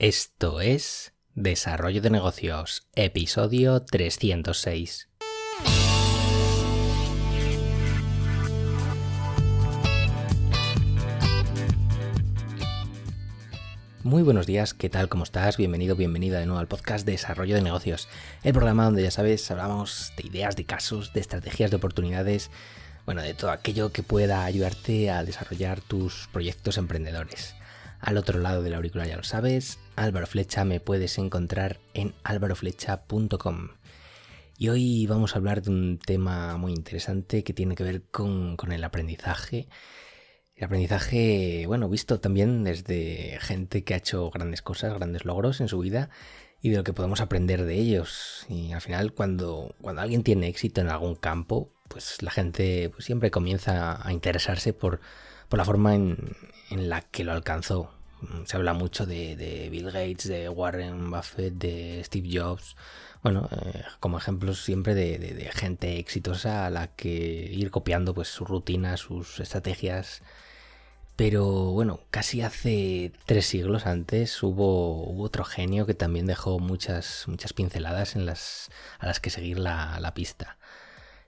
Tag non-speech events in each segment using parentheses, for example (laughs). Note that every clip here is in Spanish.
Esto es Desarrollo de Negocios, episodio 306. Muy buenos días, ¿qué tal? ¿Cómo estás? Bienvenido, bienvenida de nuevo al podcast Desarrollo de Negocios, el programa donde ya sabes, hablamos de ideas, de casos, de estrategias, de oportunidades, bueno, de todo aquello que pueda ayudarte a desarrollar tus proyectos emprendedores. Al otro lado del auricular ya lo sabes, Álvaro Flecha me puedes encontrar en álvaroflecha.com. Y hoy vamos a hablar de un tema muy interesante que tiene que ver con, el aprendizaje el aprendizaje, bueno, visto también desde gente que ha hecho grandes cosas, grandes logros en su vida y de lo que podemos aprender de ellos. Y al final, cuando, cuando alguien tiene éxito en algún campo, pues la gente pues, siempre comienza a interesarse por, por la forma en, la que lo alcanzó. Se habla mucho de, Bill Gates, de Warren Buffett, de Steve Jobs. Bueno, eh, como ejemplos siempre de, gente exitosa a la que ir copiando pues sus rutinas, sus estrategias pero bueno, casi hace tres siglos antes hubo, hubo, otro genio que también dejó muchas, muchas pinceladas en las, a las que seguir la pista.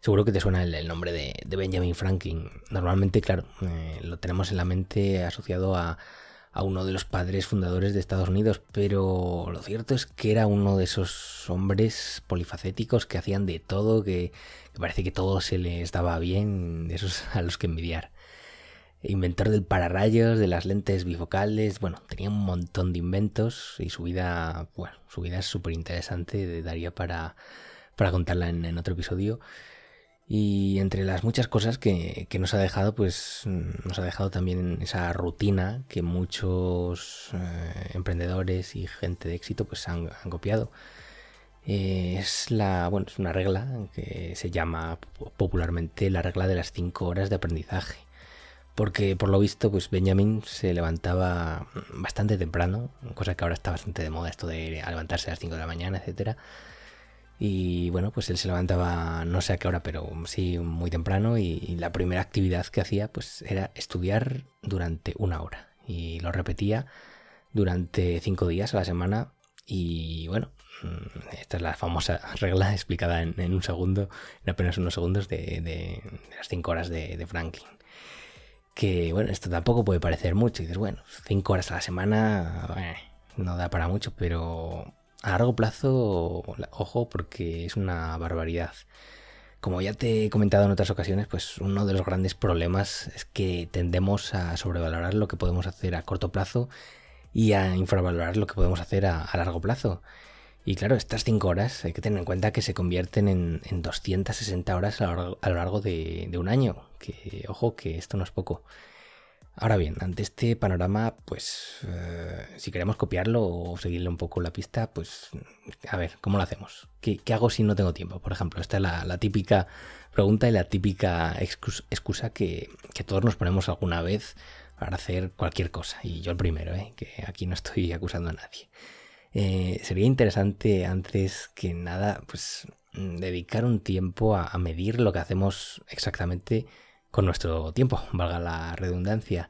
Seguro que te suena el, nombre de, Benjamin Franklin. Normalmente, claro, eh, lo tenemos en la mente asociado a, uno de los padres fundadores de Estados Unidos, pero lo cierto es que era uno de esos hombres polifacéticos que hacían de todo, que, parece que todo se les daba bien, de esos (laughs) a los que envidiar inventor del pararrayos, de las lentes bifocales, bueno, tenía un montón de inventos y su vida, bueno, su vida es súper interesante, daría para, para contarla en, otro episodio. Y entre las muchas cosas que, que, nos ha dejado, pues nos ha dejado también esa rutina que muchos eh, emprendedores y gente de éxito pues han, han copiado. Eh, es la, bueno, es una regla que se llama popularmente la regla de las 5 horas de aprendizaje porque por lo visto pues Benjamin se levantaba bastante temprano, cosa que ahora está bastante de moda esto de levantarse a las 5 de la mañana, etcétera. Y bueno, pues él se levantaba no sé a qué hora, pero sí muy temprano y, la primera actividad que hacía pues era estudiar durante una hora y lo repetía durante cinco días a la semana y bueno, mm, esta es la famosa (laughs) regla explicada en, un segundo, en apenas unos segundos de, las cinco horas de, de Franklin que bueno, esto tampoco puede parecer mucho. Y dices, bueno, cinco horas a la semana eh, no da para mucho, pero a largo plazo, ojo, porque es una barbaridad. Como ya te he comentado en otras ocasiones, pues uno de los grandes problemas es que tendemos a sobrevalorar lo que podemos hacer a corto plazo y a infravalorar lo que podemos hacer a, largo plazo. Y claro, estas 5 horas hay que tener en cuenta que se convierten en, en 260 horas a lo largo, a lo largo de, de, un año. Que, ojo, que esto no es poco. Ahora bien, ante este panorama, pues eh, si queremos copiarlo o seguirle un poco la pista, pues a ver, ¿cómo lo hacemos? ¿Qué, hago si no tengo tiempo? Por ejemplo, esta es la, típica pregunta y la típica excusa, que, todos nos ponemos alguna vez para hacer cualquier cosa. Y yo el primero, ¿eh? que aquí no estoy (laughs) acusando a nadie. Eh, sería interesante antes que nada, pues mm, dedicar un tiempo a, medir lo que hacemos exactamente con nuestro tiempo, valga la redundancia.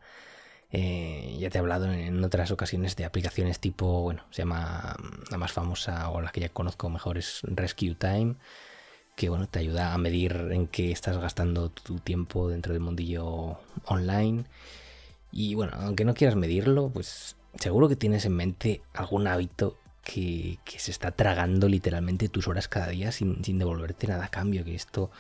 Eh, ya te he hablado en otras ocasiones de aplicaciones tipo, bueno, se llama la más famosa o la que ya conozco mejor es Rescue Time, que bueno, te ayuda a medir en qué estás gastando tu tiempo dentro del mundillo online. Y bueno, aunque no quieras medirlo, pues seguro que tienes en mente algún hábito que, que, se está tragando literalmente tus horas cada día sin, sin, devolverte nada a cambio. Que esto,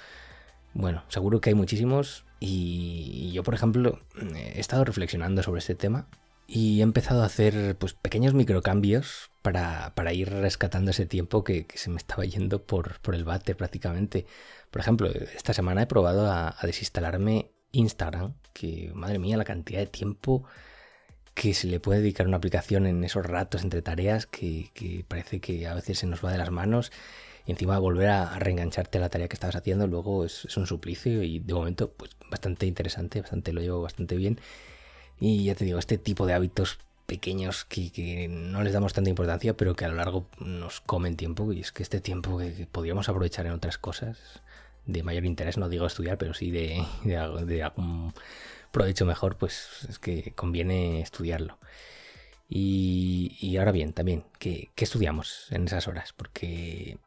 bueno, seguro que hay muchísimos. Y yo, por ejemplo, he estado reflexionando sobre este tema y he empezado a hacer pues pequeños microcambios para, para ir rescatando ese tiempo que, se me estaba yendo por, por el bate prácticamente. Por ejemplo, esta semana he probado a, a desinstalarme Instagram, que madre mía, la cantidad de tiempo que se le puede dedicar una aplicación en esos ratos entre tareas que, que, parece que a veces se nos va de las manos y encima volver a, reengancharte a la tarea que estabas haciendo luego es, es, un suplicio y de momento pues bastante interesante, bastante lo llevo bastante bien y ya te digo, este tipo de hábitos pequeños que, que, no les damos tanta importancia pero que a lo largo nos comen tiempo y es que este tiempo que, que podríamos aprovechar en otras cosas de mayor interés, no digo estudiar, pero sí de, de, de algún provecho mejor, pues es que conviene estudiarlo. Y, ahora bien, también, ¿qué, estudiamos en esas horas? Porque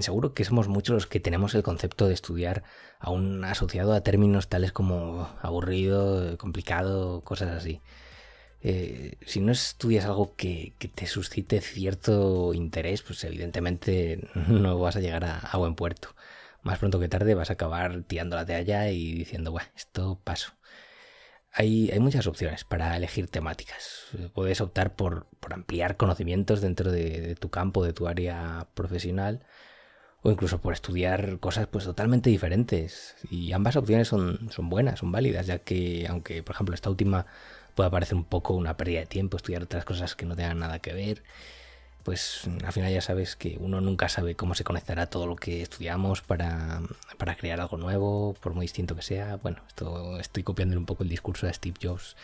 seguro que somos muchos los que tenemos el concepto de estudiar aún asociado a términos tales como aburrido, complicado, cosas así. Eh, si no estudias algo que, te suscite cierto interés, pues evidentemente (laughs) no vas a llegar a, buen puerto. Más pronto que tarde vas a acabar tirando la allá y diciendo, bueno, esto paso hay, muchas opciones para elegir temáticas. Puedes optar por, ampliar conocimientos dentro de, tu campo, de tu área profesional, o incluso por estudiar cosas pues totalmente diferentes. Y ambas opciones son, son buenas, son válidas, ya que aunque, por ejemplo, esta última pueda parecer un poco una pérdida de tiempo, estudiar otras cosas que no tengan nada que ver, pues al final ya sabes que uno nunca sabe cómo se conectará todo lo que estudiamos para, crear algo nuevo, por muy distinto que sea. Bueno, esto estoy copiando un poco el discurso de Steve Jobs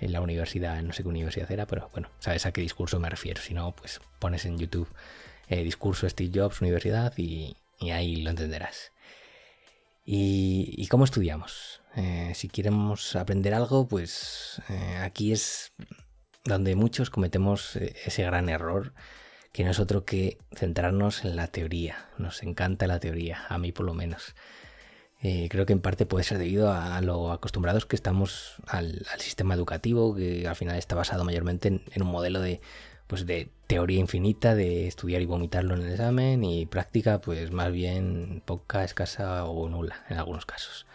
en la universidad, no sé qué universidad era, pero bueno, sabes a qué discurso me refiero. Si no, pues pones en YouTube eh, discurso Steve Jobs, universidad, y, ahí lo entenderás. ¿Y, cómo estudiamos? Eh, si queremos aprender algo, pues eh, aquí es donde muchos cometemos eh, ese gran error que no es otro que centrarnos en la teoría. Nos encanta la teoría, a mí por lo menos. Creo que en parte puede ser debido a, lo acostumbrados que estamos al, sistema educativo, que al final está basado mayormente en, un modelo de, pues de teoría infinita, de estudiar y vomitarlo en el examen, y práctica, pues más bien poca, escasa o nula en algunos casos.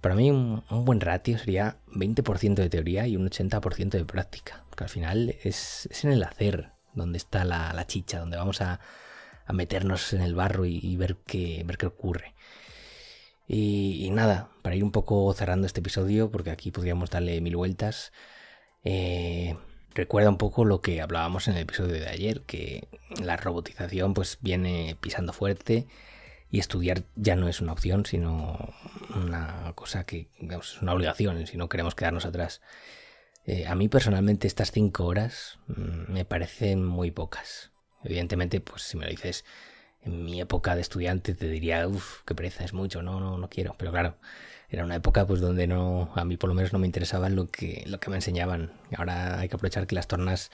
Para mí un, buen ratio sería 20% de teoría y un 80% de práctica, porque al final es, en el hacer donde está la, chicha, donde vamos a, meternos en el barro y, ver, qué, ver qué ocurre. Y, nada, para ir un poco cerrando este episodio, porque aquí podríamos darle mil vueltas, eh, recuerda un poco lo que hablábamos en el episodio de ayer, que la robotización pues viene pisando fuerte y estudiar ya no es una opción, sino una cosa que es una obligación si no queremos quedarnos atrás. Eh, a mí personalmente estas cinco horas mm, me parecen muy pocas. Evidentemente, pues si me lo dices en mi época de estudiante te diría, uff, qué pereza, es mucho, no, no, no quiero. Pero claro, era una época pues donde no, a mí por lo menos no me interesaba lo que, lo que me enseñaban. Ahora hay que aprovechar que las tornas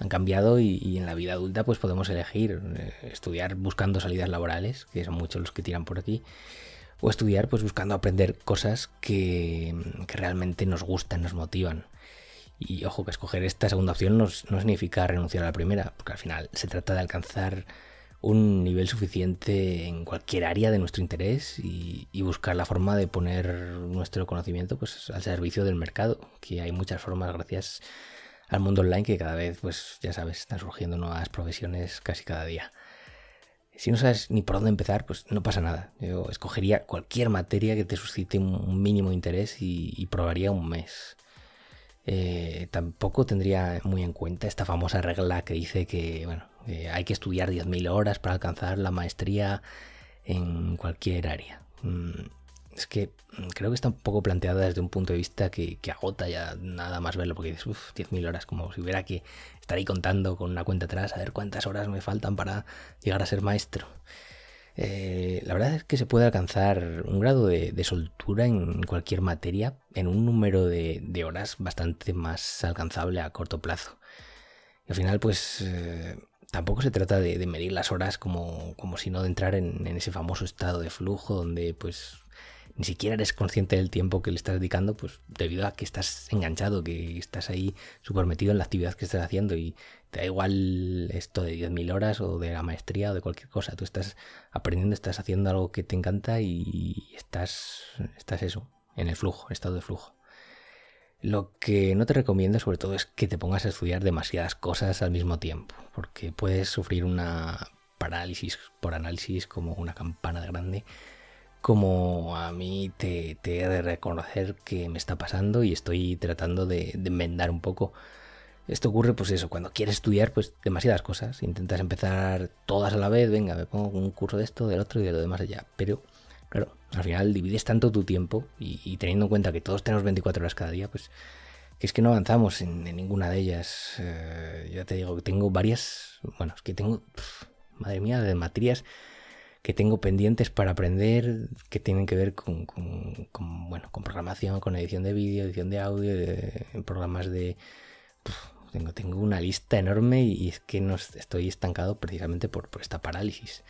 han cambiado y, en la vida adulta pues podemos elegir eh, estudiar buscando salidas laborales, que son muchos los que tiran por aquí, o estudiar pues buscando aprender cosas que, realmente nos gustan, nos motivan. Y ojo que escoger esta segunda opción no, significa renunciar a la primera, porque al final se trata de alcanzar un nivel suficiente en cualquier área de nuestro interés y, y, buscar la forma de poner nuestro conocimiento pues, al servicio del mercado, que hay muchas formas gracias al mundo online que cada vez, pues ya sabes, están surgiendo nuevas profesiones casi cada día. Si no sabes ni por dónde empezar, pues no pasa nada. Yo escogería cualquier materia que te suscite un mínimo interés y, probaría un mes. Eh, tampoco tendría muy en cuenta esta famosa regla que dice que bueno, hay que estudiar 10.000 horas para alcanzar la maestría en cualquier área. Mm, es que mm, creo que está un poco planteada desde un punto de vista que, agota ya nada más verlo, porque dices, uff, 10.000 horas, como si hubiera que estar ahí contando con una cuenta atrás, a ver cuántas horas me faltan para llegar a ser maestro. Eh, la verdad es que se puede alcanzar un grado de, soltura en cualquier materia en un número de, horas bastante más alcanzable a corto plazo. Y al final, pues eh, tampoco se trata de, medir las horas como, como sino de entrar en, ese famoso estado de flujo donde pues ni siquiera eres consciente del tiempo que le estás dedicando, pues debido a que estás enganchado, que estás ahí súper metido en la actividad que estás haciendo y te da igual esto de 10.000 horas o de la maestría o de cualquier cosa. Tú estás aprendiendo, estás haciendo algo que te encanta y estás, estás eso, en el flujo, estado de flujo. Lo que no te recomiendo sobre todo es que te pongas a estudiar demasiadas cosas al mismo tiempo, porque puedes sufrir una parálisis por análisis como una campana de grande como a mí te, he de reconocer que me está pasando y estoy tratando de, enmendar un poco. Esto ocurre, pues eso, cuando quieres estudiar, pues demasiadas cosas. Intentas empezar todas a la vez, venga, me pongo un curso de esto, del otro y de lo demás allá. Pero, claro, al final divides tanto tu tiempo y, teniendo en cuenta que todos tenemos 24 horas cada día, pues que es que no avanzamos en, ninguna de ellas. Eh, ya te digo que tengo varias, bueno, es que tengo, madre mía, de materias que tengo pendientes para aprender que tienen que ver con, bueno, con programación, con edición de vídeo, edición de audio, de, programas de tengo, una lista enorme y, es que no estoy estancado precisamente por, por esta parálisis.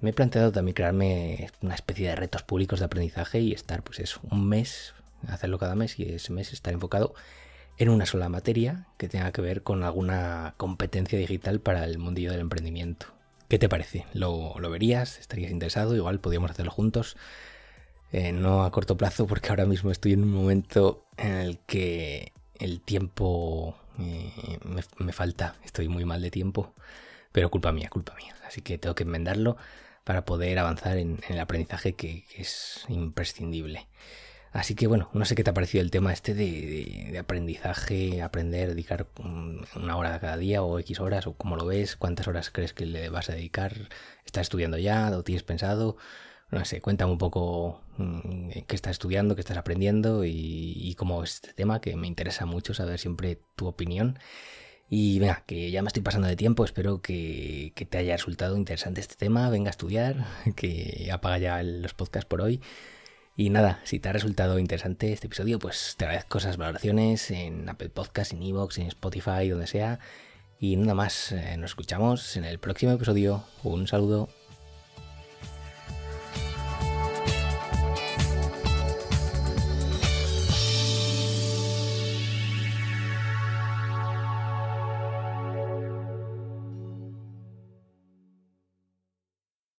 Me he planteado también crearme una especie de retos públicos de aprendizaje y estar, pues eso, un mes, hacerlo cada mes y ese mes estar enfocado en una sola materia que tenga que ver con alguna competencia digital para el mundillo del emprendimiento. ¿Qué te parece? ¿Lo, verías? ¿Estarías interesado? Igual podríamos hacerlo juntos. Eh, no a corto plazo porque ahora mismo estoy en un momento en el que el tiempo eh, me, falta, estoy muy mal de tiempo, pero culpa mía, culpa mía. Así que tengo que enmendarlo para poder avanzar en, el aprendizaje que, es imprescindible. Así que bueno, no sé qué te ha parecido el tema este de, aprendizaje, aprender, dedicar una hora cada día o X horas o cómo lo ves, cuántas horas crees que le vas a dedicar, estás estudiando ya, lo tienes pensado, no sé, cuéntame un poco mm, qué estás estudiando, qué estás aprendiendo y, cómo es este tema, que me interesa mucho saber siempre tu opinión. Y venga, que ya me estoy pasando de tiempo, espero que, te haya resultado interesante este tema, venga a estudiar, (laughs) que apaga ya los podcasts por hoy. Y nada, si te ha resultado interesante este episodio, pues te agradezco esas valoraciones en Apple Podcasts, en Evox, en Spotify, donde sea. Y nada más, eh, nos escuchamos en el próximo episodio. Un saludo.